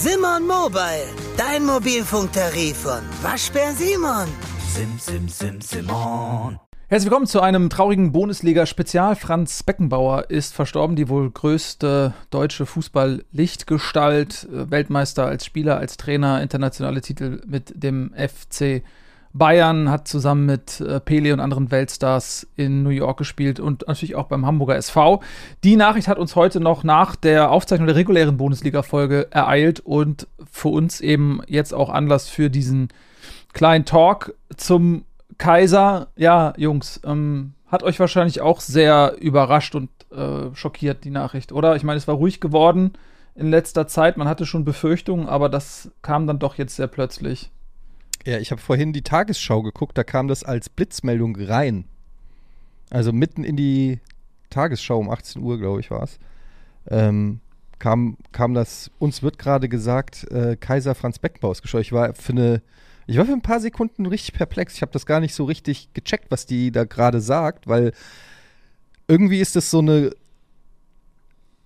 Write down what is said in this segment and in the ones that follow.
Simon Mobile, dein Mobilfunktarif von Waschbär Simon. Sim, sim, sim, Simon. Herzlich willkommen zu einem traurigen Bundesliga-Spezial. Franz Beckenbauer ist verstorben, die wohl größte deutsche Fußball-Lichtgestalt, äh, Weltmeister als Spieler, als Trainer, internationale Titel mit dem FC Bayern, hat zusammen mit äh, Pele und anderen Weltstars in New York gespielt und natürlich auch beim Hamburger SV. Die Nachricht hat uns heute noch nach der Aufzeichnung der regulären Bundesliga-Folge ereilt und für uns eben jetzt auch Anlass für diesen kleinen Talk zum Kaiser. Ja, Jungs, ähm, hat euch wahrscheinlich auch sehr überrascht und äh, schockiert, die Nachricht, oder? Ich meine, es war ruhig geworden in letzter Zeit. Man hatte schon Befürchtungen, aber das kam dann doch jetzt sehr plötzlich. Ja, ich habe vorhin die Tagesschau geguckt, da kam das als Blitzmeldung rein. Also mitten in die Tagesschau um 18 Uhr, glaube ich, war es. Ähm, kam, kam das, uns wird gerade gesagt, äh, Kaiser Franz Beckenbauer gestorben. Ich war für eine, ich war für ein paar Sekunden richtig perplex. Ich habe das gar nicht so richtig gecheckt, was die da gerade sagt, weil irgendwie ist das so eine,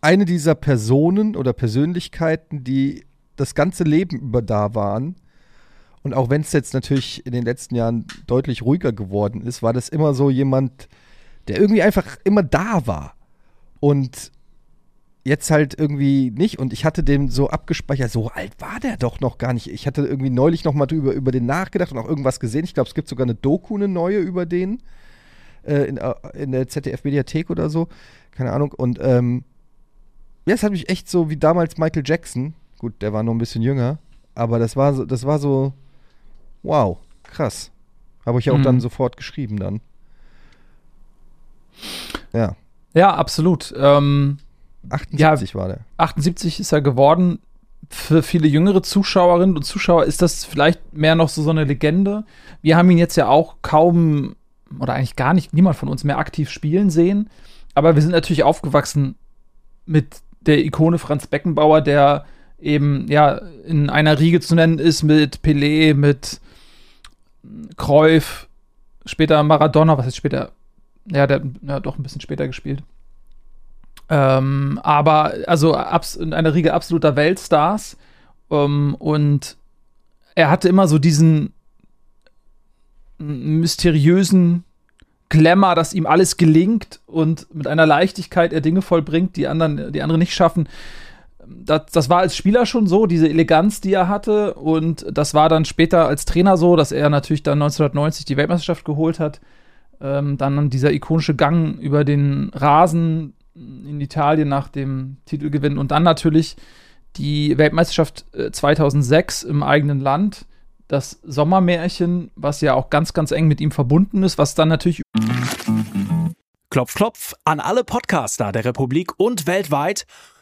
eine dieser Personen oder Persönlichkeiten, die das ganze Leben über da waren und auch wenn es jetzt natürlich in den letzten Jahren deutlich ruhiger geworden ist, war das immer so jemand, der irgendwie einfach immer da war. Und jetzt halt irgendwie nicht. Und ich hatte den so abgespeichert, so alt war der doch noch gar nicht. Ich hatte irgendwie neulich noch mal drüber, über den nachgedacht und auch irgendwas gesehen. Ich glaube, es gibt sogar eine Doku, eine neue über den. Äh, in, äh, in, der ZDF-Mediathek oder so. Keine Ahnung. Und ähm, ja, es hat mich echt so wie damals Michael Jackson. Gut, der war noch ein bisschen jünger. Aber das war so, das war so Wow, krass. Habe ich auch mhm. dann sofort geschrieben dann. Ja. Ja, absolut. Ähm, 78 ja, war der. 78 ist er geworden. Für viele jüngere Zuschauerinnen und Zuschauer ist das vielleicht mehr noch so, so eine Legende. Wir haben ihn jetzt ja auch kaum oder eigentlich gar nicht, niemand von uns mehr aktiv spielen sehen. Aber wir sind natürlich aufgewachsen mit der Ikone Franz Beckenbauer, der eben ja in einer Riege zu nennen ist mit Pelé, mit Cruyff, später Maradona, was ist später? Ja, der hat doch ein bisschen später gespielt. Ähm, aber also in einer Riege absoluter Weltstars. Ähm, und er hatte immer so diesen mysteriösen Glamour, dass ihm alles gelingt und mit einer Leichtigkeit er Dinge vollbringt, die anderen, die andere nicht schaffen das, das war als Spieler schon so, diese Eleganz, die er hatte. Und das war dann später als Trainer so, dass er natürlich dann 1990 die Weltmeisterschaft geholt hat. Ähm, dann dieser ikonische Gang über den Rasen in Italien nach dem Titelgewinn und dann natürlich die Weltmeisterschaft 2006 äh, im eigenen Land. Das Sommermärchen, was ja auch ganz, ganz eng mit ihm verbunden ist, was dann natürlich. Klopf, klopf an alle Podcaster der Republik und weltweit.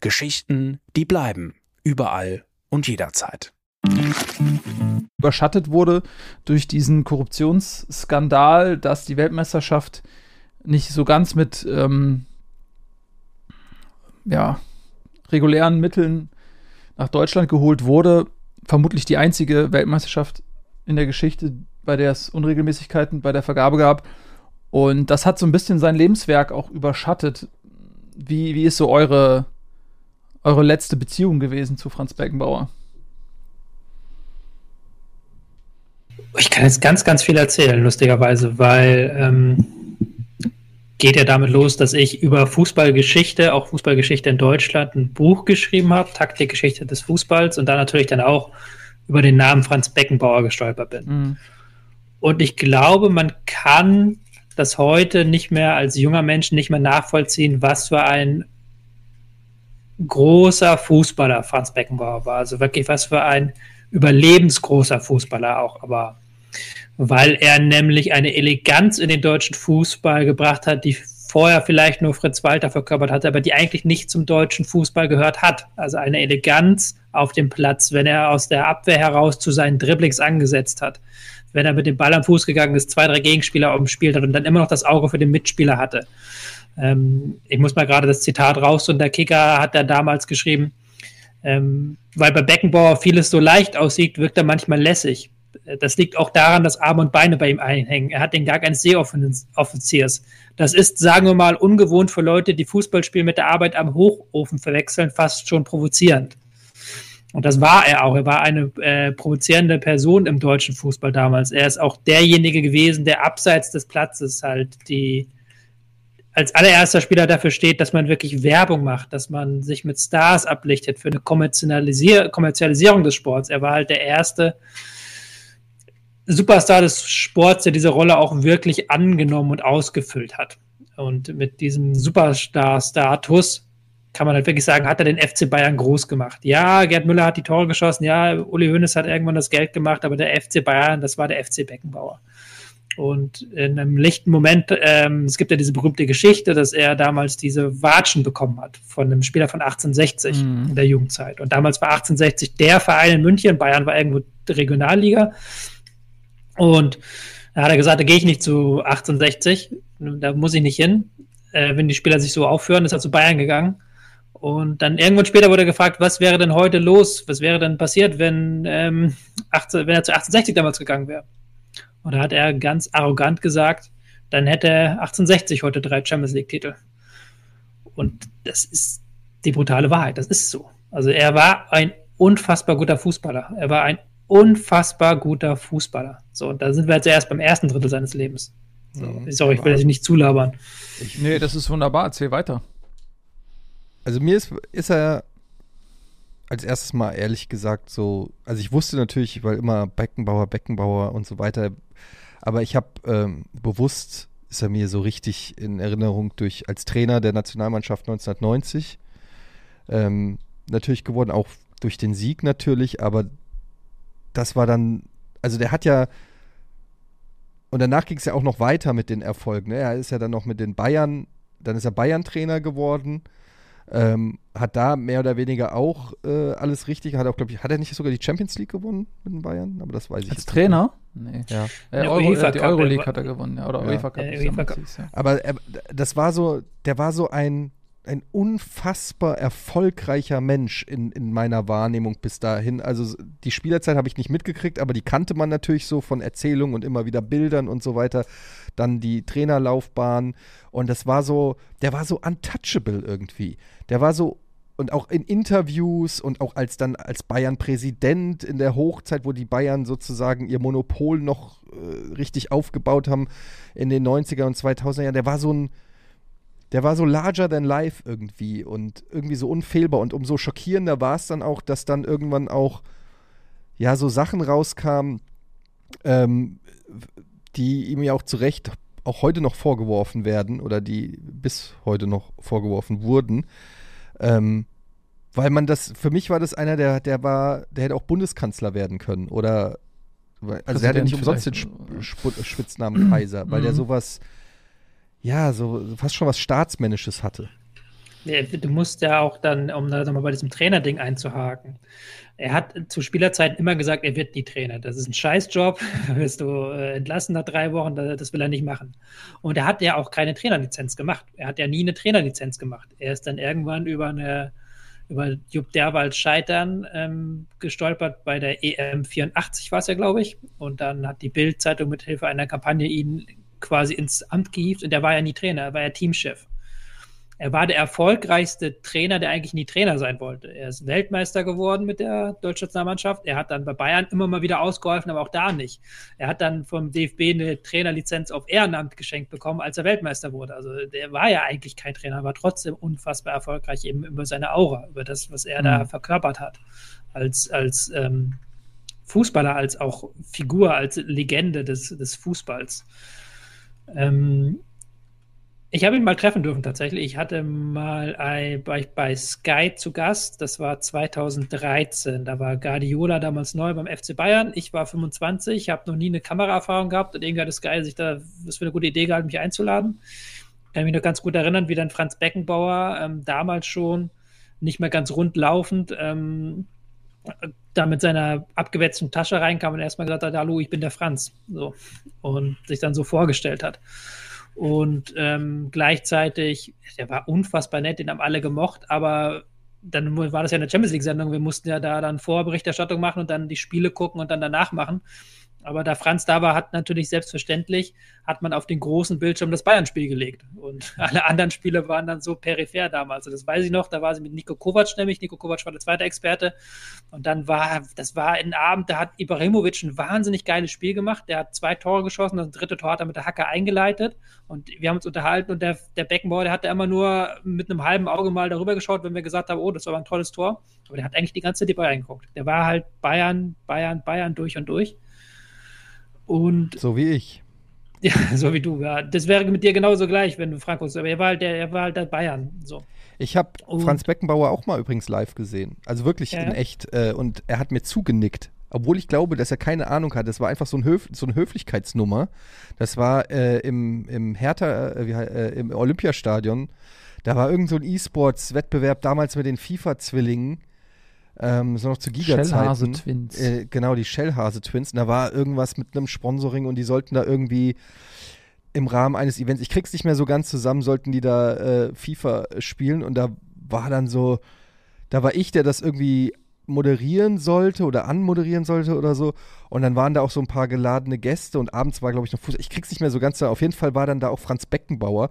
Geschichten, die bleiben. Überall und jederzeit. Überschattet wurde durch diesen Korruptionsskandal, dass die Weltmeisterschaft nicht so ganz mit ähm, ja, regulären Mitteln nach Deutschland geholt wurde. Vermutlich die einzige Weltmeisterschaft in der Geschichte, bei der es Unregelmäßigkeiten bei der Vergabe gab. Und das hat so ein bisschen sein Lebenswerk auch überschattet. Wie, wie ist so eure eure letzte Beziehung gewesen zu Franz Beckenbauer? Ich kann jetzt ganz, ganz viel erzählen, lustigerweise, weil ähm, geht ja damit los, dass ich über Fußballgeschichte, auch Fußballgeschichte in Deutschland, ein Buch geschrieben habe, Taktikgeschichte des Fußballs und da natürlich dann auch über den Namen Franz Beckenbauer gestolpert bin. Mhm. Und ich glaube, man kann das heute nicht mehr als junger Mensch nicht mehr nachvollziehen, was für ein großer Fußballer Franz Beckenbauer war. Also wirklich was für ein überlebensgroßer Fußballer auch, aber weil er nämlich eine Eleganz in den deutschen Fußball gebracht hat, die vorher vielleicht nur Fritz Walter verkörpert hatte, aber die eigentlich nicht zum deutschen Fußball gehört hat. Also eine Eleganz auf dem Platz, wenn er aus der Abwehr heraus zu seinen Dribblings angesetzt hat, wenn er mit dem Ball am Fuß gegangen ist, zwei, drei Gegenspieler umspielt hat und dann immer noch das Auge für den Mitspieler hatte. Ähm, ich muss mal gerade das Zitat raus und der Kicker hat da damals geschrieben, ähm, weil bei Beckenbauer vieles so leicht aussieht, wirkt er manchmal lässig. Das liegt auch daran, dass Arme und Beine bei ihm einhängen. Er hat den Gang eines Seeoffiziers. Das ist, sagen wir mal, ungewohnt für Leute, die Fußballspiel mit der Arbeit am Hochofen verwechseln, fast schon provozierend. Und das war er auch. Er war eine äh, provozierende Person im deutschen Fußball damals. Er ist auch derjenige gewesen, der abseits des Platzes halt die als allererster Spieler dafür steht, dass man wirklich Werbung macht, dass man sich mit Stars ablichtet für eine Kommerzialisier Kommerzialisierung des Sports. Er war halt der erste Superstar des Sports, der diese Rolle auch wirklich angenommen und ausgefüllt hat. Und mit diesem Superstar-Status kann man halt wirklich sagen, hat er den FC Bayern groß gemacht. Ja, Gerd Müller hat die Tore geschossen, ja, Uli Hoeneß hat irgendwann das Geld gemacht, aber der FC Bayern, das war der FC Beckenbauer. Und in einem lichten Moment, ähm, es gibt ja diese berühmte Geschichte, dass er damals diese Watschen bekommen hat von einem Spieler von 1860 mhm. in der Jugendzeit. Und damals war 1860 der Verein in München, Bayern war irgendwo Regionalliga. Und da hat er gesagt, da gehe ich nicht zu 1860, da muss ich nicht hin. Äh, wenn die Spieler sich so aufführen, ist er zu Bayern gegangen. Und dann irgendwann später wurde er gefragt, was wäre denn heute los? Was wäre denn passiert, wenn, ähm, 18, wenn er zu 1860 damals gegangen wäre? Und da hat er ganz arrogant gesagt, dann hätte er 1860 heute drei Champions League-Titel. Und das ist die brutale Wahrheit. Das ist so. Also er war ein unfassbar guter Fußballer. Er war ein unfassbar guter Fußballer. So, und da sind wir jetzt erst beim ersten Drittel seines Lebens. So, mhm. Sorry, ich will dich nicht zulabern. Ich, nee, das ist wunderbar. Erzähl weiter. Also mir ist, ist er als erstes mal ehrlich gesagt so, also ich wusste natürlich, weil immer Beckenbauer, Beckenbauer und so weiter, aber ich habe ähm, bewusst, ist er mir so richtig in Erinnerung durch als Trainer der Nationalmannschaft 1990 ähm, natürlich geworden, auch durch den Sieg natürlich, aber das war dann, also der hat ja, und danach ging es ja auch noch weiter mit den Erfolgen. Ne? Er ist ja dann noch mit den Bayern, dann ist er Bayern-Trainer geworden ähm, hat da mehr oder weniger auch äh, alles richtig. Hat auch, glaube ich, hat er nicht sogar die Champions League gewonnen mit den Bayern? Aber das weiß ich Als Trainer? Nee. Ja. Äh, Euro, äh, die Euroleague hat er gewonnen, ja. Oder ja. UEFA Cup. Äh, UEFA Cup. Ja. Aber äh, das war so, der war so ein, ein unfassbar erfolgreicher Mensch in, in meiner Wahrnehmung bis dahin. Also die Spielerzeit habe ich nicht mitgekriegt, aber die kannte man natürlich so von Erzählungen und immer wieder Bildern und so weiter. Dann die Trainerlaufbahn. Und das war so, der war so untouchable irgendwie. Der war so und auch in Interviews und auch als dann als Bayern-Präsident in der Hochzeit, wo die Bayern sozusagen ihr Monopol noch äh, richtig aufgebaut haben in den 90er und 2000er Jahren, der war so ein, der war so larger than life irgendwie und irgendwie so unfehlbar. Und umso schockierender war es dann auch, dass dann irgendwann auch ja so Sachen rauskamen, ähm, die ihm ja auch zu Recht auch heute noch vorgeworfen werden oder die bis heute noch vorgeworfen wurden ähm, weil man das, für mich war das einer, der, der war, der hätte auch Bundeskanzler werden können. Oder also Präsident der hatte nicht umsonst den Sp Spitznamen Kaiser, weil der mhm. sowas, ja, so fast schon was Staatsmännisches hatte. Du musst ja auch dann, um da mal bei diesem Trainerding einzuhaken, er hat zu Spielerzeiten immer gesagt, er wird nie Trainer. Das ist ein Scheißjob, wirst du äh, entlassen nach drei Wochen, das will er nicht machen. Und er hat ja auch keine Trainerlizenz gemacht. Er hat ja nie eine Trainerlizenz gemacht. Er ist dann irgendwann über eine über Jupp Derwald Scheitern ähm, gestolpert bei der EM 84 war es ja, glaube ich. Und dann hat die Bild-Zeitung mit Hilfe einer Kampagne ihn quasi ins Amt gehievt und er war ja nie Trainer, er war ja Teamchef. Er war der erfolgreichste Trainer, der eigentlich nie Trainer sein wollte. Er ist Weltmeister geworden mit der deutschen Nationalmannschaft. Er hat dann bei Bayern immer mal wieder ausgeholfen, aber auch da nicht. Er hat dann vom DFB eine Trainerlizenz auf Ehrenamt geschenkt bekommen, als er Weltmeister wurde. Also der war ja eigentlich kein Trainer, war trotzdem unfassbar erfolgreich eben über seine Aura, über das, was er mhm. da verkörpert hat. Als, als ähm, Fußballer, als auch Figur, als Legende des, des Fußballs. Ähm, ich habe ihn mal treffen dürfen tatsächlich. Ich hatte mal ein, bei, bei Sky zu Gast. Das war 2013. Da war Guardiola damals neu beim FC Bayern. Ich war 25, habe noch nie eine Kameraerfahrung gehabt und irgendwie hatte Sky sich da das für eine gute Idee gehalten, mich einzuladen. kann mich noch ganz gut erinnern, wie dann Franz Beckenbauer ähm, damals schon nicht mehr ganz rund laufend ähm, da mit seiner abgewetzten Tasche reinkam und erstmal gesagt hat, hallo, ich bin der Franz. So. Und sich dann so vorgestellt hat. Und ähm, gleichzeitig, der war unfassbar nett, den haben alle gemocht, aber dann war das ja eine Champions League-Sendung. Wir mussten ja da dann Vorberichterstattung machen und dann die Spiele gucken und dann danach machen. Aber da Franz da war, hat natürlich selbstverständlich, hat man auf den großen Bildschirm das Bayern-Spiel gelegt. Und alle anderen Spiele waren dann so peripher damals. Also das weiß ich noch, da war sie mit Nico Kovac nämlich. Nico Kovac war der zweite Experte. Und dann war, das war ein Abend, da hat Ibrahimovic ein wahnsinnig geiles Spiel gemacht. Der hat zwei Tore geschossen, das dritte Tor hat er mit der Hacke eingeleitet. Und wir haben uns unterhalten und der, der Beckenbauer, der hat immer nur mit einem halben Auge mal darüber geschaut, wenn wir gesagt haben, oh, das war ein tolles Tor. Aber der hat eigentlich die ganze Zeit die Bayern geguckt. Der war halt Bayern, Bayern, Bayern durch und durch. Und so wie ich. Ja, so wie du. Ja. Das wäre mit dir genauso gleich, wenn du Franco aber er war halt der, er war halt der Bayern. So. Ich habe Franz Beckenbauer auch mal übrigens live gesehen. Also wirklich ja, in echt. Äh, und er hat mir zugenickt. Obwohl ich glaube, dass er keine Ahnung hat. Das war einfach so, ein Höf so eine Höflichkeitsnummer. Das war äh, im, im Hertha, äh, äh, im Olympiastadion. Da war irgend so ein E-Sports-Wettbewerb damals mit den FIFA-Zwillingen ähm, so noch zu Giga-Zeiten. Twins. Äh, genau, die Shellhase-Twins. Und da war irgendwas mit einem Sponsoring und die sollten da irgendwie im Rahmen eines Events, ich krieg's nicht mehr so ganz zusammen, sollten die da äh, FIFA spielen und da war dann so, da war ich, der das irgendwie moderieren sollte oder anmoderieren sollte oder so. Und dann waren da auch so ein paar geladene Gäste und abends war, glaube ich, noch Fuß. Ich krieg's nicht mehr so ganz. Auf jeden Fall war dann da auch Franz Beckenbauer.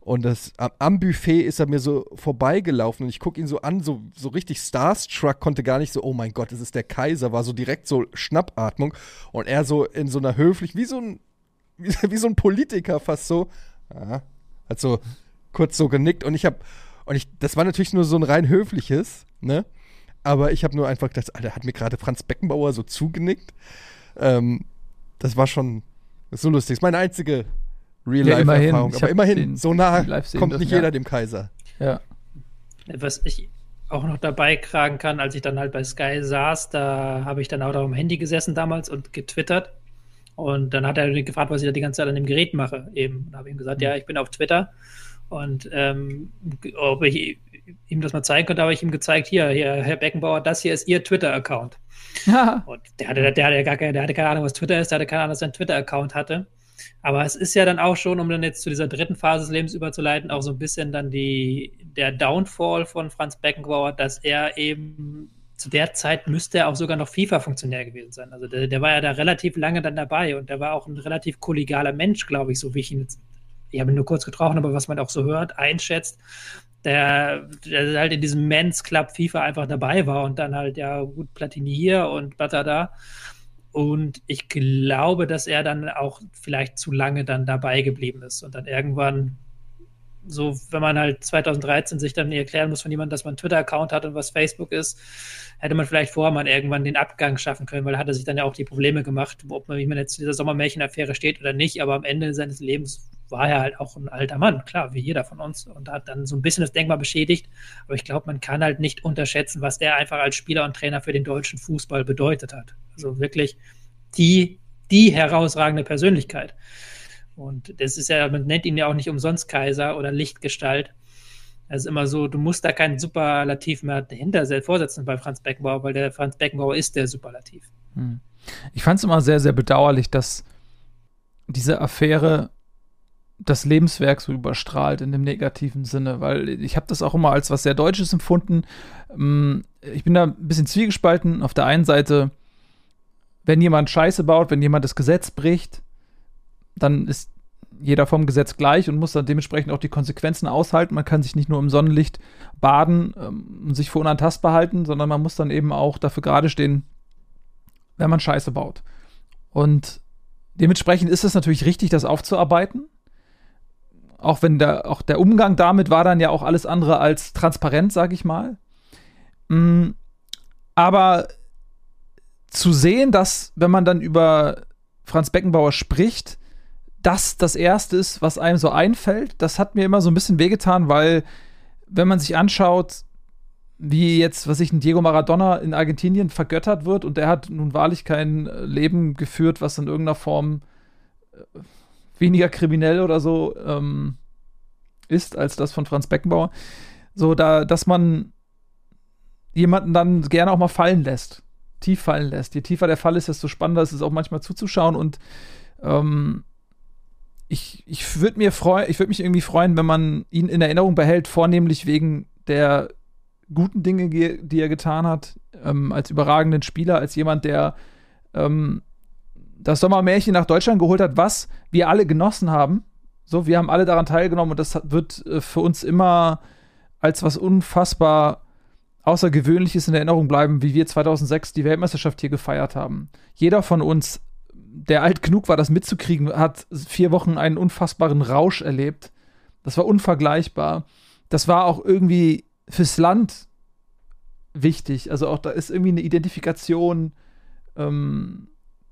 Und das, am Buffet ist er mir so vorbeigelaufen und ich gucke ihn so an, so, so richtig starstruck, konnte gar nicht so, oh mein Gott, das ist der Kaiser, war so direkt so Schnappatmung. Und er so in so einer höflich, wie so ein, wie, wie so ein Politiker fast so, ja, hat so kurz so genickt und ich habe, und ich, das war natürlich nur so ein rein höfliches, ne? Aber ich habe nur einfach gedacht, Alter, hat mir gerade Franz Beckenbauer so zugenickt. Ähm, das war schon so lustig. Das ist meine einzige Real-Life-Erfahrung. Ja, Aber immerhin, so nah kommt nicht jeder dem Kaiser. Ja. Was ich auch noch dabei kragen kann, als ich dann halt bei Sky saß, da habe ich dann auch auf dem Handy gesessen damals und getwittert. Und dann hat er gefragt, was ich da die ganze Zeit an dem Gerät mache. Eben. Da habe ich ihm gesagt, mhm. ja, ich bin auf Twitter. Und ähm, ob ich ihm das mal zeigen könnte, habe ich ihm gezeigt, hier, hier, Herr Beckenbauer, das hier ist Ihr Twitter-Account. Ja. Und der hatte, der, hatte gar keine, der hatte keine Ahnung, was Twitter ist, der hatte keine Ahnung, was sein Twitter-Account hatte. Aber es ist ja dann auch schon, um dann jetzt zu dieser dritten Phase des Lebens überzuleiten, auch so ein bisschen dann die, der Downfall von Franz Beckenbauer, dass er eben zu der Zeit müsste er auch sogar noch FIFA-Funktionär gewesen sein. Also der, der, war ja da relativ lange dann dabei und der war auch ein relativ kollegialer Mensch, glaube ich, so wie ich ihn jetzt, ich habe ihn nur kurz getroffen, aber was man auch so hört, einschätzt, der, der halt in diesem Men's Club FIFA einfach dabei war und dann halt, ja, gut, Platini hier und da. Und ich glaube, dass er dann auch vielleicht zu lange dann dabei geblieben ist und dann irgendwann so, wenn man halt 2013 sich dann erklären muss von jemandem, dass man einen Twitter-Account hat und was Facebook ist, hätte man vielleicht vorher mal irgendwann den Abgang schaffen können, weil er hatte sich dann ja auch die Probleme gemacht, ob man, wie man jetzt zu dieser Sommermärchen-Affäre steht oder nicht, aber am Ende seines Lebens war er halt auch ein alter Mann, klar, wie jeder von uns und hat dann so ein bisschen das Denkmal beschädigt, aber ich glaube, man kann halt nicht unterschätzen, was er einfach als Spieler und Trainer für den deutschen Fußball bedeutet hat. Also wirklich die, die herausragende Persönlichkeit. Und das ist ja, man nennt ihn ja auch nicht umsonst Kaiser oder Lichtgestalt. Es ist immer so, du musst da keinen Superlativ mehr dahinter vorsetzen bei Franz Beckenbauer, weil der Franz Beckenbauer ist der Superlativ. Hm. Ich fand es immer sehr, sehr bedauerlich, dass diese Affäre das Lebenswerk so überstrahlt in dem negativen Sinne, weil ich habe das auch immer als was sehr Deutsches empfunden. Hm, ich bin da ein bisschen zwiegespalten. Auf der einen Seite, wenn jemand Scheiße baut, wenn jemand das Gesetz bricht, dann ist jeder vom Gesetz gleich und muss dann dementsprechend auch die Konsequenzen aushalten. Man kann sich nicht nur im Sonnenlicht baden ähm, und sich für unantastbar halten, sondern man muss dann eben auch dafür gerade stehen, wenn man Scheiße baut. Und dementsprechend ist es natürlich richtig, das aufzuarbeiten. Auch wenn der, auch der Umgang damit war dann ja auch alles andere als transparent, sag ich mal. Mm, aber zu sehen, dass, wenn man dann über Franz Beckenbauer spricht, das das Erste ist, was einem so einfällt. Das hat mir immer so ein bisschen wehgetan, weil wenn man sich anschaut, wie jetzt, was ich, ein Diego Maradona in Argentinien vergöttert wird und der hat nun wahrlich kein Leben geführt, was in irgendeiner Form äh, weniger kriminell oder so ähm, ist als das von Franz Beckenbauer. So, da, dass man jemanden dann gerne auch mal fallen lässt, tief fallen lässt. Je tiefer der Fall ist, desto spannender ist es auch manchmal zuzuschauen und ähm, ich, ich würde mir freuen, ich würde mich irgendwie freuen, wenn man ihn in Erinnerung behält, vornehmlich wegen der guten Dinge, die er getan hat, ähm, als überragenden Spieler, als jemand, der ähm, das Sommermärchen nach Deutschland geholt hat, was wir alle genossen haben. So, wir haben alle daran teilgenommen und das wird äh, für uns immer als was unfassbar Außergewöhnliches in Erinnerung bleiben, wie wir 2006 die Weltmeisterschaft hier gefeiert haben. Jeder von uns der alt genug war, das mitzukriegen, hat vier Wochen einen unfassbaren Rausch erlebt. Das war unvergleichbar. Das war auch irgendwie fürs Land wichtig. Also auch da ist irgendwie eine Identifikation ähm,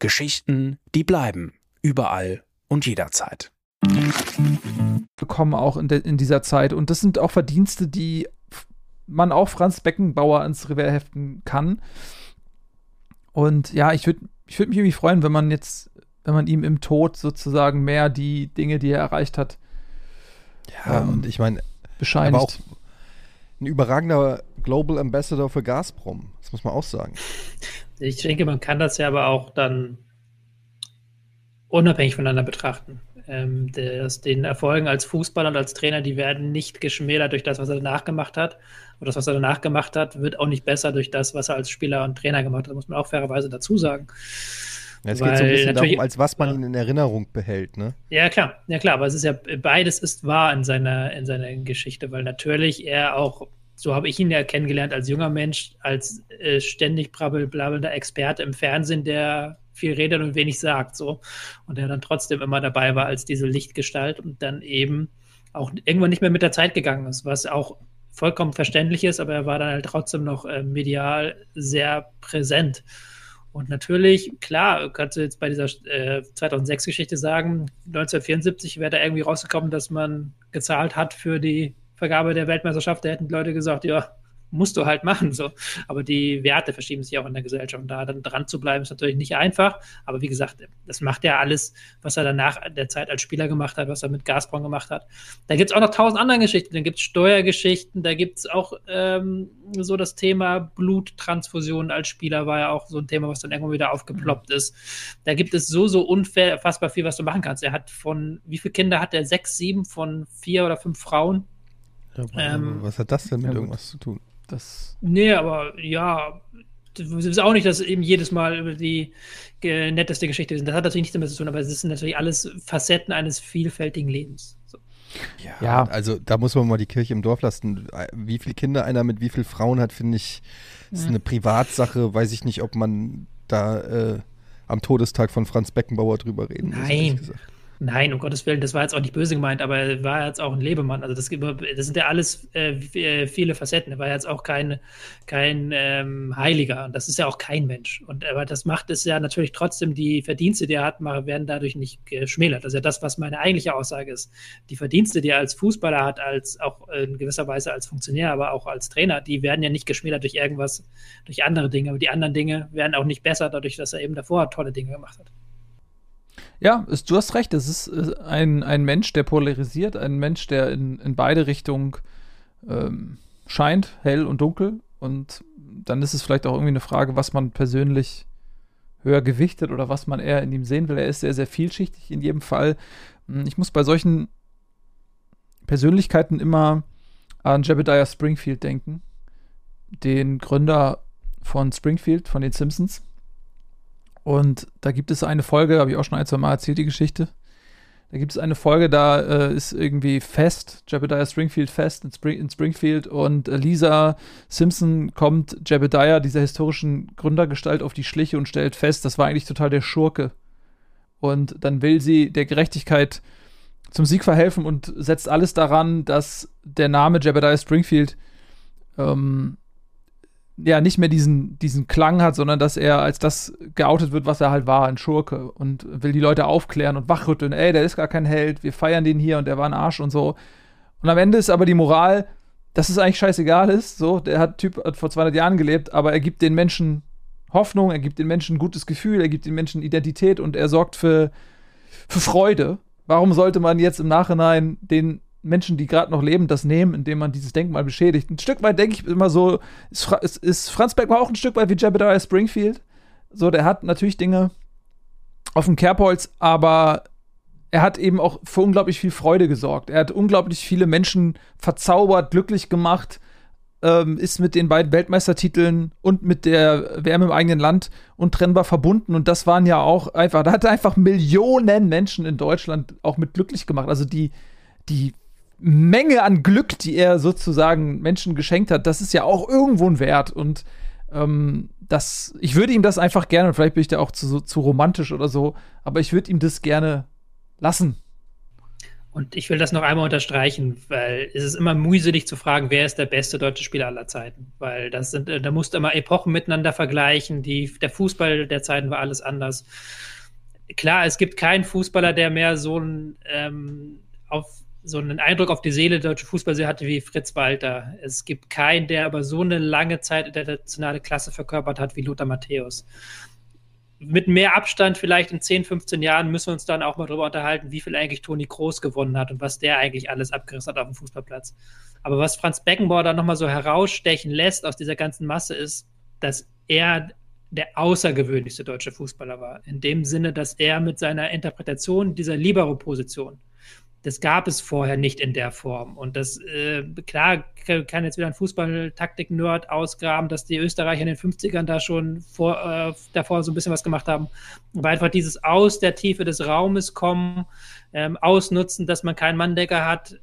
Geschichten, die bleiben. Überall und jederzeit. Bekommen auch in, de, in dieser Zeit. Und das sind auch Verdienste, die man auch Franz Beckenbauer ans Revers heften kann. Und ja, ich würde ich würd mich irgendwie freuen, wenn man jetzt, wenn man ihm im Tod sozusagen mehr die Dinge, die er erreicht hat, ja, ähm, und ich meine, bescheinigt. Aber auch ein überragender Global Ambassador für Gazprom, das muss man auch sagen. Ich denke, man kann das ja aber auch dann unabhängig voneinander betrachten. Ähm, das, den Erfolgen als Fußballer und als Trainer, die werden nicht geschmälert durch das, was er danach gemacht hat. Und das, was er danach gemacht hat, wird auch nicht besser durch das, was er als Spieler und Trainer gemacht hat. Das muss man auch fairerweise dazu sagen. Ja, es Weil geht so ein bisschen darum, als was man ja. in Erinnerung behält, ne? Ja, klar, ja klar, aber es ist ja, beides ist wahr in seiner, in seiner Geschichte, weil natürlich er auch so habe ich ihn ja kennengelernt als junger Mensch, als äh, ständig brabbelnder Experte im Fernsehen, der viel redet und wenig sagt, so. Und der dann trotzdem immer dabei war als diese Lichtgestalt und dann eben auch irgendwann nicht mehr mit der Zeit gegangen ist, was auch vollkommen verständlich ist, aber er war dann halt trotzdem noch äh, medial sehr präsent. Und natürlich, klar, kannst du jetzt bei dieser äh, 2006-Geschichte sagen, 1974 wäre da irgendwie rausgekommen, dass man gezahlt hat für die Vergabe der Weltmeisterschaft, da hätten die Leute gesagt, ja, musst du halt machen. So. Aber die Werte verschieben sich auch in der Gesellschaft. Und da dann dran zu bleiben, ist natürlich nicht einfach. Aber wie gesagt, das macht ja alles, was er danach der Zeit als Spieler gemacht hat, was er mit Gazprom gemacht hat. Da gibt es auch noch tausend andere Geschichten. Da gibt es Steuergeschichten, da gibt es auch ähm, so das Thema Bluttransfusion als Spieler war ja auch so ein Thema, was dann irgendwann wieder aufgeploppt mhm. ist. Da gibt es so, so unfassbar viel, was du machen kannst. Er hat von, wie viele Kinder hat er? Sechs, sieben von vier oder fünf Frauen? Ja, ähm, was hat das denn mit ja, irgendwas zu tun? Das nee, aber ja, das ist auch nicht, dass eben jedes Mal über die äh, netteste Geschichte ist. Das hat natürlich nichts damit zu tun, aber es sind natürlich alles Facetten eines vielfältigen Lebens. So. Ja, ja, also da muss man mal die Kirche im Dorf lassen. Wie viele Kinder einer mit wie vielen Frauen hat, finde ich, ist eine Privatsache. Weiß ich nicht, ob man da äh, am Todestag von Franz Beckenbauer drüber reden muss. Nein, Nein, um Gottes Willen, das war jetzt auch nicht böse gemeint, aber er war jetzt auch ein Lebemann. Also das, das sind ja alles äh, äh, viele Facetten. Er war jetzt auch kein, kein ähm, Heiliger und das ist ja auch kein Mensch. Und aber das macht es ja natürlich trotzdem, die Verdienste, die er hat, werden dadurch nicht geschmälert. Das ist ja das, was meine eigentliche Aussage ist. Die Verdienste, die er als Fußballer hat, als auch in gewisser Weise als Funktionär, aber auch als Trainer, die werden ja nicht geschmälert durch irgendwas, durch andere Dinge. Aber die anderen Dinge werden auch nicht besser, dadurch, dass er eben davor tolle Dinge gemacht hat. Ja, ist, du hast recht. Es ist äh, ein, ein Mensch, der polarisiert, ein Mensch, der in, in beide Richtungen ähm, scheint, hell und dunkel. Und dann ist es vielleicht auch irgendwie eine Frage, was man persönlich höher gewichtet oder was man eher in ihm sehen will. Er ist sehr, sehr vielschichtig in jedem Fall. Hm, ich muss bei solchen Persönlichkeiten immer an Jebediah Springfield denken, den Gründer von Springfield, von den Simpsons. Und da gibt es eine Folge, habe ich auch schon ein, zwei Mal erzählt, die Geschichte, Da gibt es eine Folge, da äh, ist irgendwie Fest, Jebediah Springfield Fest in, Spring, in Springfield und äh, Lisa Simpson kommt Jebediah, dieser historischen Gründergestalt, auf die Schliche und stellt fest, das war eigentlich total der Schurke. Und dann will sie der Gerechtigkeit zum Sieg verhelfen und setzt alles daran, dass der Name Jebediah Springfield ähm, ja nicht mehr diesen, diesen Klang hat, sondern dass er als das geoutet wird, was er halt war, ein Schurke und will die Leute aufklären und wachrütteln, ey, der ist gar kein Held, wir feiern den hier und der war ein Arsch und so. Und am Ende ist aber die Moral, dass es eigentlich scheißegal ist, so, der hat Typ hat vor 200 Jahren gelebt, aber er gibt den Menschen Hoffnung, er gibt den Menschen ein gutes Gefühl, er gibt den Menschen Identität und er sorgt für, für Freude. Warum sollte man jetzt im Nachhinein den Menschen, die gerade noch leben, das nehmen, indem man dieses Denkmal beschädigt. Ein Stück weit denke ich immer so, ist, Fra ist, ist Franz Beckmann auch ein Stück weit wie Jebediah Springfield. So, der hat natürlich Dinge auf dem Kerbholz, aber er hat eben auch für unglaublich viel Freude gesorgt. Er hat unglaublich viele Menschen verzaubert, glücklich gemacht, ähm, ist mit den beiden Weltmeistertiteln und mit der WM im eigenen Land untrennbar verbunden. Und das waren ja auch einfach, da hat er einfach Millionen Menschen in Deutschland auch mit glücklich gemacht. Also die, die Menge an Glück, die er sozusagen Menschen geschenkt hat, das ist ja auch irgendwo ein Wert. Und ähm, das, ich würde ihm das einfach gerne, und vielleicht bin ich da auch zu, zu romantisch oder so, aber ich würde ihm das gerne lassen. Und ich will das noch einmal unterstreichen, weil es ist immer mühselig zu fragen, wer ist der beste deutsche Spieler aller Zeiten. Weil das sind, da musst du immer Epochen miteinander vergleichen. Die, der Fußball der Zeiten war alles anders. Klar, es gibt keinen Fußballer, der mehr so ein ähm, auf so einen Eindruck auf die Seele der deutschen Fußballserie hatte wie Fritz Walter. Es gibt keinen, der aber so eine lange Zeit internationale Klasse verkörpert hat wie Lothar Matthäus. Mit mehr Abstand, vielleicht in 10, 15 Jahren, müssen wir uns dann auch mal darüber unterhalten, wie viel eigentlich Toni Kroos gewonnen hat und was der eigentlich alles abgerissen hat auf dem Fußballplatz. Aber was Franz Beckenbauer dann nochmal so herausstechen lässt aus dieser ganzen Masse ist, dass er der außergewöhnlichste deutsche Fußballer war. In dem Sinne, dass er mit seiner Interpretation dieser Libero-Position, das gab es vorher nicht in der Form. Und das, äh, klar, kann jetzt wieder ein Fußball-Taktik-Nerd ausgraben, dass die Österreicher in den 50ern da schon vor, äh, davor so ein bisschen was gemacht haben. Aber einfach dieses aus der Tiefe des Raumes kommen, ähm, ausnutzen, dass man keinen Manndecker hat,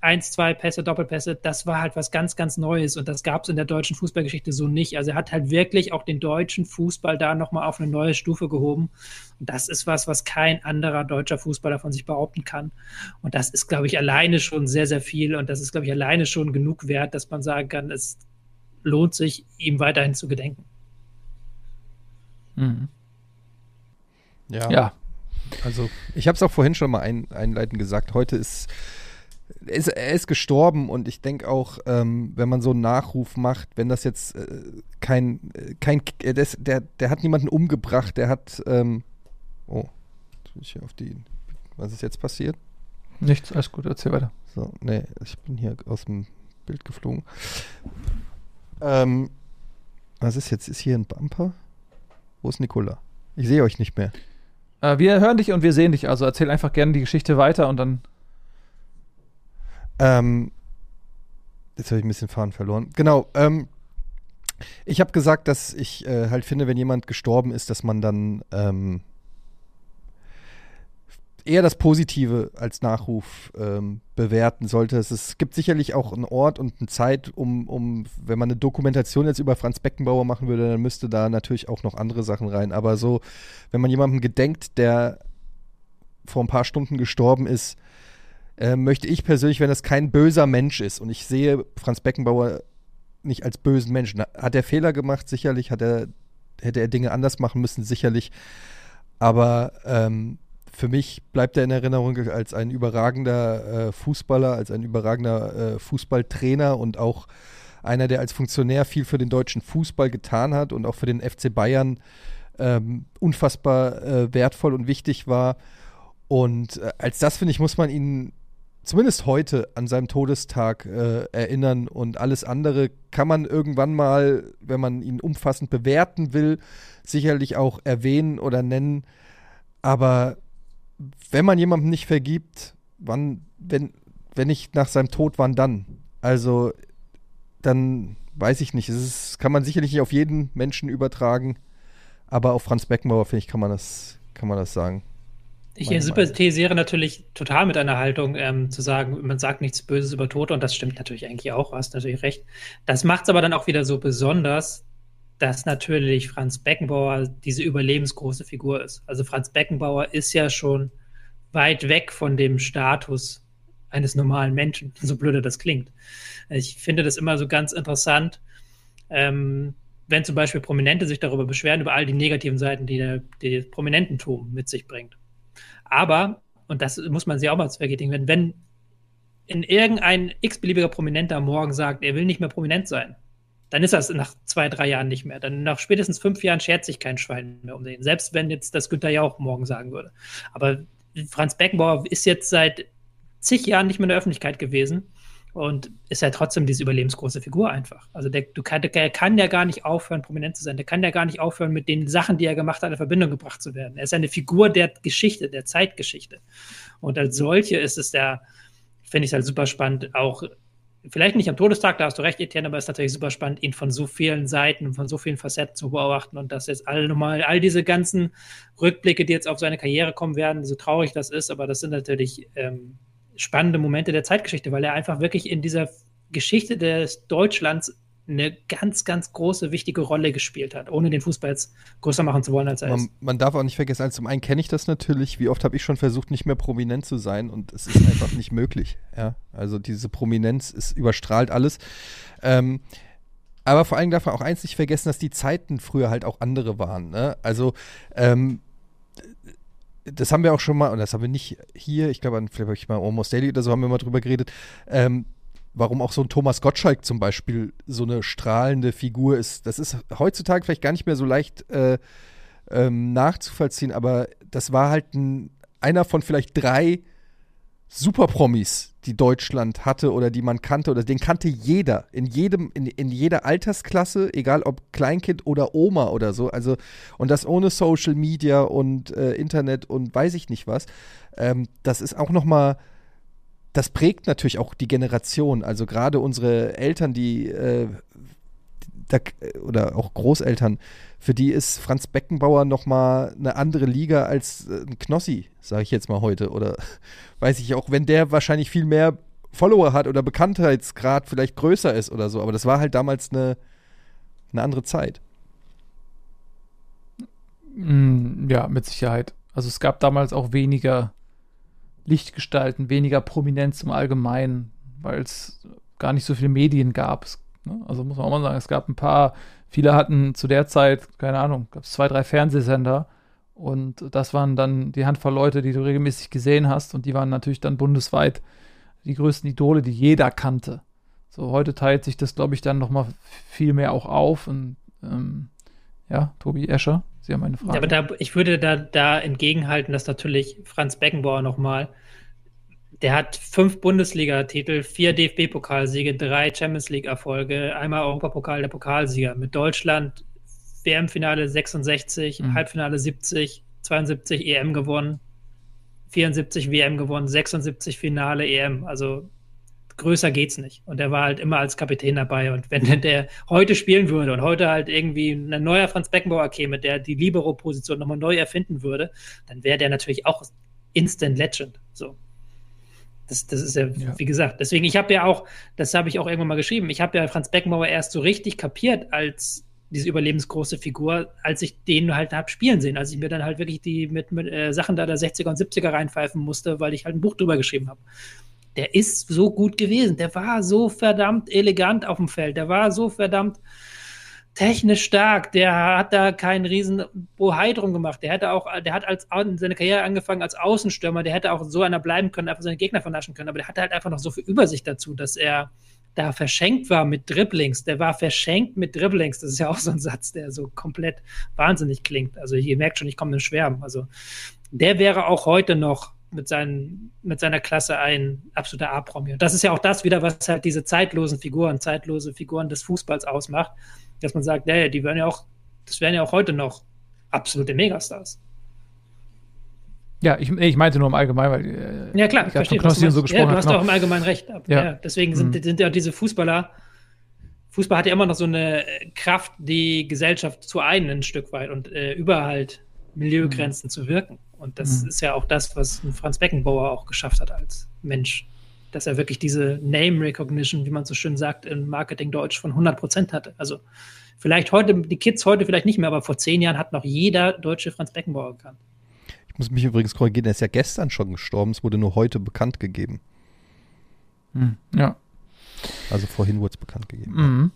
eins, zwei Pässe, Doppelpässe, das war halt was ganz, ganz Neues und das gab es in der deutschen Fußballgeschichte so nicht. Also er hat halt wirklich auch den deutschen Fußball da nochmal auf eine neue Stufe gehoben. Und das ist was, was kein anderer deutscher Fußballer von sich behaupten kann. Und das ist, glaube ich, alleine schon sehr, sehr viel und das ist, glaube ich, alleine schon genug wert, dass man sagen kann, es lohnt sich, ihm weiterhin zu gedenken. Mhm. Ja. Ja. Also, ich habe es auch vorhin schon mal ein, einleitend gesagt. Heute ist ist, er ist gestorben und ich denke auch, ähm, wenn man so einen Nachruf macht, wenn das jetzt äh, kein, äh, kein äh, der, der, der hat niemanden umgebracht, der hat, ähm, oh, ich auf die, was ist jetzt passiert? Nichts, alles gut, erzähl weiter. So, nee, ich bin hier aus dem Bild geflogen. Ähm, was ist jetzt? Ist hier ein Bumper? Wo ist Nikola? Ich sehe euch nicht mehr. Äh, wir hören dich und wir sehen dich, also erzähl einfach gerne die Geschichte weiter und dann ähm, jetzt habe ich ein bisschen Faden verloren. Genau. Ähm, ich habe gesagt, dass ich äh, halt finde, wenn jemand gestorben ist, dass man dann ähm, eher das Positive als Nachruf ähm, bewerten sollte. Es, es, gibt sicherlich auch einen Ort und eine Zeit, um, um, wenn man eine Dokumentation jetzt über Franz Beckenbauer machen würde, dann müsste da natürlich auch noch andere Sachen rein. Aber so, wenn man jemandem gedenkt, der vor ein paar Stunden gestorben ist, äh, möchte ich persönlich, wenn das kein böser Mensch ist und ich sehe Franz Beckenbauer nicht als bösen Menschen. Hat er Fehler gemacht? Sicherlich. Hat er, hätte er Dinge anders machen müssen? Sicherlich. Aber ähm, für mich bleibt er in Erinnerung als ein überragender äh, Fußballer, als ein überragender äh, Fußballtrainer und auch einer, der als Funktionär viel für den deutschen Fußball getan hat und auch für den FC Bayern ähm, unfassbar äh, wertvoll und wichtig war. Und äh, als das, finde ich, muss man ihn zumindest heute an seinem Todestag äh, erinnern und alles andere kann man irgendwann mal, wenn man ihn umfassend bewerten will, sicherlich auch erwähnen oder nennen. Aber wenn man jemandem nicht vergibt, wann, wenn, wenn nicht nach seinem Tod, wann dann? Also, dann weiß ich nicht. Ist, kann man sicherlich nicht auf jeden Menschen übertragen, aber auf Franz Beckenbauer, finde ich, kann man das, kann man das sagen Ich sympathisiere natürlich total mit einer Haltung, ähm, zu sagen, man sagt nichts Böses über Tote und das stimmt natürlich eigentlich auch, hast natürlich recht. Das macht es aber dann auch wieder so besonders, dass natürlich Franz Beckenbauer diese überlebensgroße Figur ist. Also Franz Beckenbauer ist ja schon weit weg von dem Status eines normalen Menschen, so blöde das klingt. Ich finde das immer so ganz interessant, ähm, wenn zum Beispiel Prominente sich darüber beschweren, über all die negativen Seiten, die der die Prominententum mit sich bringt. Aber, und das muss man sich auch mal zu vergetigen, wenn, wenn in irgendein x-beliebiger Prominenter morgen sagt, er will nicht mehr prominent sein, dann ist das nach zwei, drei Jahren nicht mehr. Dann nach spätestens fünf Jahren schert sich kein Schwein mehr um den. Selbst wenn jetzt das Günther ja auch morgen sagen würde. Aber Franz Beckenbauer ist jetzt seit zig Jahren nicht mehr in der Öffentlichkeit gewesen und ist ja trotzdem diese überlebensgroße Figur einfach. Also der, du kann, der kann ja gar nicht aufhören, prominent zu sein. Der kann ja gar nicht aufhören, mit den Sachen, die er gemacht hat, in Verbindung gebracht zu werden. Er ist eine Figur der Geschichte, der Zeitgeschichte. Und als solche ist es der, finde ich es halt super spannend, auch vielleicht nicht am Todestag, da hast du recht, Etienne, aber es ist natürlich super spannend, ihn von so vielen Seiten, von so vielen Facetten zu beobachten und dass jetzt alle nochmal, all diese ganzen Rückblicke, die jetzt auf seine Karriere kommen werden, so traurig das ist, aber das sind natürlich ähm, spannende Momente der Zeitgeschichte, weil er einfach wirklich in dieser Geschichte des Deutschlands eine ganz, ganz große, wichtige Rolle gespielt hat, ohne den Fußball jetzt größer machen zu wollen, als er man, ist. Man darf auch nicht vergessen, also zum einen kenne ich das natürlich, wie oft habe ich schon versucht, nicht mehr prominent zu sein und es ist einfach nicht möglich. Ja? Also diese Prominenz ist überstrahlt alles. Ähm, aber vor allem darf man auch eins nicht vergessen, dass die Zeiten früher halt auch andere waren. Ne? Also ähm, das haben wir auch schon mal, und das haben wir nicht hier, ich glaube, vielleicht habe ich mal Almost Daily oder so, haben wir mal drüber geredet, ähm, warum auch so ein Thomas Gottschalk zum Beispiel so eine strahlende Figur ist. Das ist heutzutage vielleicht gar nicht mehr so leicht äh, ähm, nachzuvollziehen, aber das war halt ein, einer von vielleicht drei Superpromis, die Deutschland hatte oder die man kannte oder den kannte jeder in jedem in, in jeder Altersklasse, egal ob Kleinkind oder Oma oder so. Also und das ohne Social Media und äh, Internet und weiß ich nicht was. Ähm, das ist auch noch mal das prägt natürlich auch die Generation. Also gerade unsere Eltern, die äh, da, oder auch Großeltern, für die ist Franz Beckenbauer nochmal eine andere Liga als äh, ein Knossi, sage ich jetzt mal heute. Oder weiß ich auch, wenn der wahrscheinlich viel mehr Follower hat oder Bekanntheitsgrad vielleicht größer ist oder so. Aber das war halt damals eine, eine andere Zeit. Mm, ja, mit Sicherheit. Also es gab damals auch weniger Lichtgestalten, weniger Prominenz im Allgemeinen, weil es gar nicht so viele Medien gab. Ne? Also muss man auch mal sagen, es gab ein paar, viele hatten zu der Zeit, keine Ahnung, gab es zwei, drei Fernsehsender und das waren dann die Handvoll Leute, die du regelmäßig gesehen hast und die waren natürlich dann bundesweit die größten Idole, die jeder kannte. So, heute teilt sich das, glaube ich, dann nochmal viel mehr auch auf und ähm, ja, Tobi Escher, Sie haben eine Frage. Ja, aber da, ich würde da, da entgegenhalten, dass natürlich Franz Beckenbauer nochmal der hat fünf Bundesliga-Titel, vier DFB-Pokalsiege, drei Champions League-Erfolge, einmal Europapokal der Pokalsieger mit Deutschland, WM-Finale 66, mhm. Halbfinale 70, 72 EM gewonnen, 74 WM gewonnen, 76 Finale EM. Also größer geht's nicht. Und er war halt immer als Kapitän dabei. Und wenn der heute spielen würde und heute halt irgendwie ein neuer Franz Beckenbauer käme, der die Libero-Position nochmal neu erfinden würde, dann wäre der natürlich auch Instant Legend. So. Das, das ist ja, ja, wie gesagt, deswegen, ich habe ja auch, das habe ich auch irgendwann mal geschrieben, ich habe ja Franz Beckenbauer erst so richtig kapiert als diese überlebensgroße Figur, als ich den halt habe spielen sehen, als ich mir dann halt wirklich die mit, mit äh, Sachen da der 60er und 70er reinpfeifen musste, weil ich halt ein Buch drüber geschrieben habe. Der ist so gut gewesen, der war so verdammt elegant auf dem Feld, der war so verdammt technisch stark, der hat da keinen riesen Bohai drum gemacht. Der hätte auch, der hat als seine Karriere angefangen als Außenstürmer, der hätte auch so einer bleiben können, einfach seine Gegner vernaschen können, aber der hatte halt einfach noch so viel Übersicht dazu, dass er da verschenkt war mit Dribblings. Der war verschenkt mit Dribblings. Das ist ja auch so ein Satz, der so komplett wahnsinnig klingt. Also ihr merkt schon, ich komme in Schwärmen. Also der wäre auch heute noch mit, seinen, mit seiner Klasse ein absoluter A-Promi. Und das ist ja auch das wieder, was halt diese zeitlosen Figuren, zeitlose Figuren des Fußballs ausmacht dass man sagt, naja, die werden ja auch, das wären ja auch heute noch absolute Megastars. Ja, ich, ich meinte nur im Allgemeinen, weil äh, ja klar, ich verstehe, Knossi und so gesprochen ja, du hast auch im Allgemeinen recht. Ja. ja deswegen sind, mhm. sind ja diese Fußballer, Fußball hat ja immer noch so eine Kraft, die Gesellschaft zu einen ein Stück weit und äh, über halt Milieugrenzen mhm. zu wirken. Und das mhm. ist ja auch das, was Franz Beckenbauer auch geschafft hat als Mensch. Dass er wirklich diese Name Recognition, wie man so schön sagt, im Marketing Deutsch von 100 Prozent hatte. Also vielleicht heute, die Kids heute vielleicht nicht mehr, aber vor zehn Jahren hat noch jeder Deutsche Franz Beckenbauer gekannt. Ich muss mich übrigens korrigieren, er ist ja gestern schon gestorben, es wurde nur heute bekannt gegeben. Hm, ja. Also vorhin wurde es bekannt gegeben. Mhm.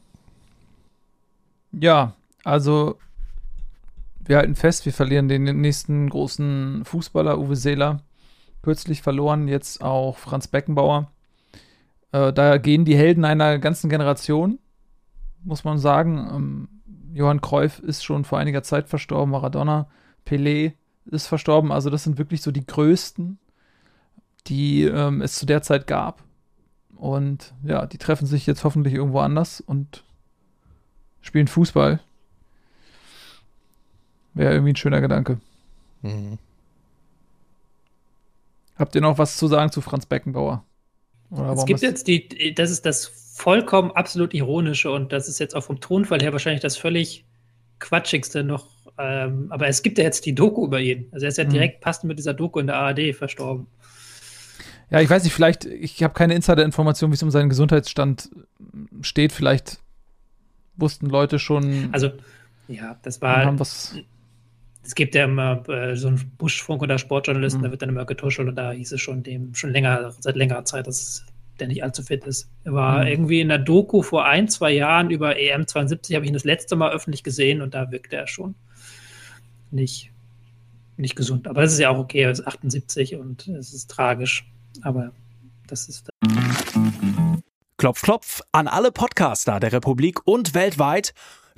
Ja, also wir halten fest, wir verlieren den nächsten großen Fußballer, Uwe Seeler. Kürzlich verloren, jetzt auch Franz Beckenbauer. Äh, da gehen die Helden einer ganzen Generation, muss man sagen. Ähm, Johann Cruyff ist schon vor einiger Zeit verstorben, Maradona, Pelé ist verstorben. Also das sind wirklich so die größten, die ähm, es zu der Zeit gab. Und ja, die treffen sich jetzt hoffentlich irgendwo anders und spielen Fußball. Wäre irgendwie ein schöner Gedanke. Mhm. Habt ihr noch was zu sagen zu Franz Beckenbauer? es gibt jetzt die, das ist das vollkommen absolut ironische und das ist jetzt auch vom Tonfall her wahrscheinlich das völlig quatschigste noch. Ähm, aber es gibt ja jetzt die Doku über ihn. Also er ist ja mhm. direkt passend mit dieser Doku in der ARD verstorben. Ja, ich weiß nicht, vielleicht, ich habe keine Insider-Information, wie es um seinen Gesundheitsstand steht. Vielleicht wussten Leute schon. Also, ja, das war. Es gibt ja immer äh, so einen Buschfunk oder Sportjournalisten, mhm. da wird dann immer getuschelt und da hieß es schon dem schon länger, seit längerer Zeit, dass der nicht allzu fit ist. Er war mhm. irgendwie in der Doku vor ein, zwei Jahren über EM72, habe ich ihn das letzte Mal öffentlich gesehen und da wirkte er schon nicht, nicht gesund. Aber es ist ja auch okay, er ist 78 und es ist tragisch. Aber das ist. Klopf, klopf an alle Podcaster der Republik und weltweit.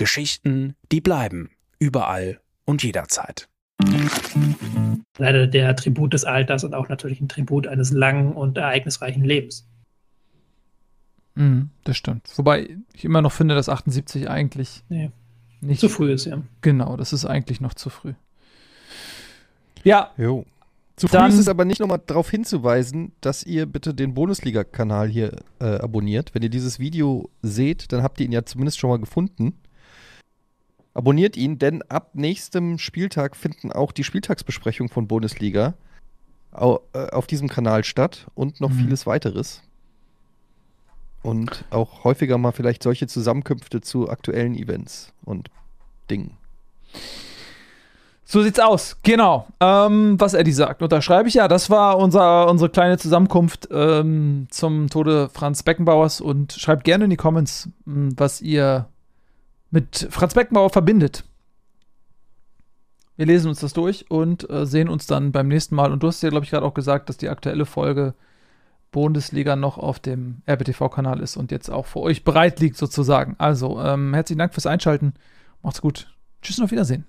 Geschichten, die bleiben. Überall und jederzeit. Leider der Attribut des Alters und auch natürlich ein Tribut eines langen und ereignisreichen Lebens. Mhm, das stimmt. Wobei ich immer noch finde, dass 78 eigentlich nee, nicht zu früh ist, ja. Genau, das ist eigentlich noch zu früh. Ja. Jo. Zu früh ist es aber nicht nochmal darauf hinzuweisen, dass ihr bitte den Bundesliga-Kanal hier äh, abonniert. Wenn ihr dieses Video seht, dann habt ihr ihn ja zumindest schon mal gefunden. Abonniert ihn, denn ab nächstem Spieltag finden auch die Spieltagsbesprechungen von Bundesliga äh, auf diesem Kanal statt und noch mhm. vieles weiteres. Und auch häufiger mal vielleicht solche Zusammenkünfte zu aktuellen Events und Dingen. So sieht's aus, genau. Ähm, was Eddie sagt, unterschreibe ich ja. Das war unser, unsere kleine Zusammenkunft ähm, zum Tode Franz Beckenbauers und schreibt gerne in die Comments, was ihr mit Franz Beckenbauer verbindet. Wir lesen uns das durch und äh, sehen uns dann beim nächsten Mal. Und du hast ja, glaube ich, gerade auch gesagt, dass die aktuelle Folge Bundesliga noch auf dem RBTV-Kanal ist und jetzt auch für euch bereit liegt, sozusagen. Also, ähm, herzlichen Dank fürs Einschalten. Macht's gut. Tschüss und auf Wiedersehen.